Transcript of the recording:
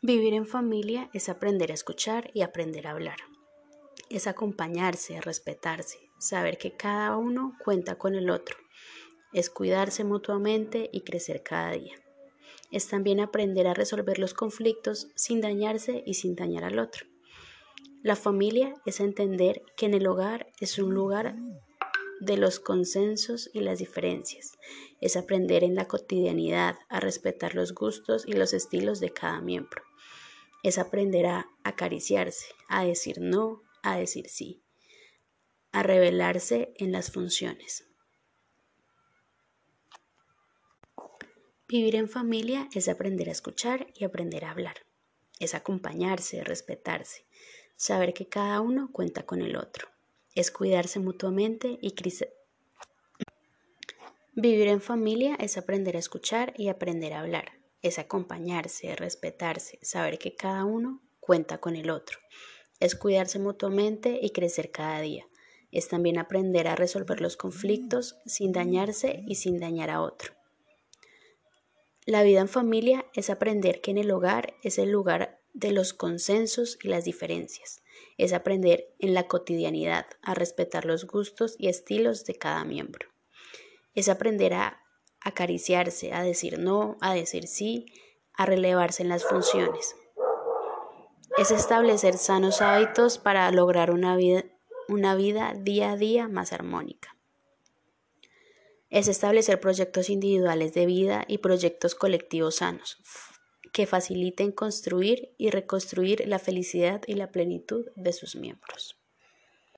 Vivir en familia es aprender a escuchar y aprender a hablar. Es acompañarse, respetarse, saber que cada uno cuenta con el otro. Es cuidarse mutuamente y crecer cada día. Es también aprender a resolver los conflictos sin dañarse y sin dañar al otro. La familia es entender que en el hogar es un lugar de los consensos y las diferencias. Es aprender en la cotidianidad a respetar los gustos y los estilos de cada miembro. Es aprender a acariciarse, a decir no, a decir sí, a revelarse en las funciones. Vivir en familia es aprender a escuchar y aprender a hablar. Es acompañarse, respetarse, saber que cada uno cuenta con el otro es cuidarse mutuamente y crecer. Vivir en familia es aprender a escuchar y aprender a hablar, es acompañarse, respetarse, saber que cada uno cuenta con el otro, es cuidarse mutuamente y crecer cada día, es también aprender a resolver los conflictos sin dañarse y sin dañar a otro. La vida en familia es aprender que en el hogar es el lugar de los consensos y las diferencias. Es aprender en la cotidianidad a respetar los gustos y estilos de cada miembro. Es aprender a acariciarse, a decir no, a decir sí, a relevarse en las funciones. Es establecer sanos hábitos para lograr una vida, una vida día a día más armónica. Es establecer proyectos individuales de vida y proyectos colectivos sanos, que faciliten construir y reconstruir la felicidad y la plenitud de sus miembros.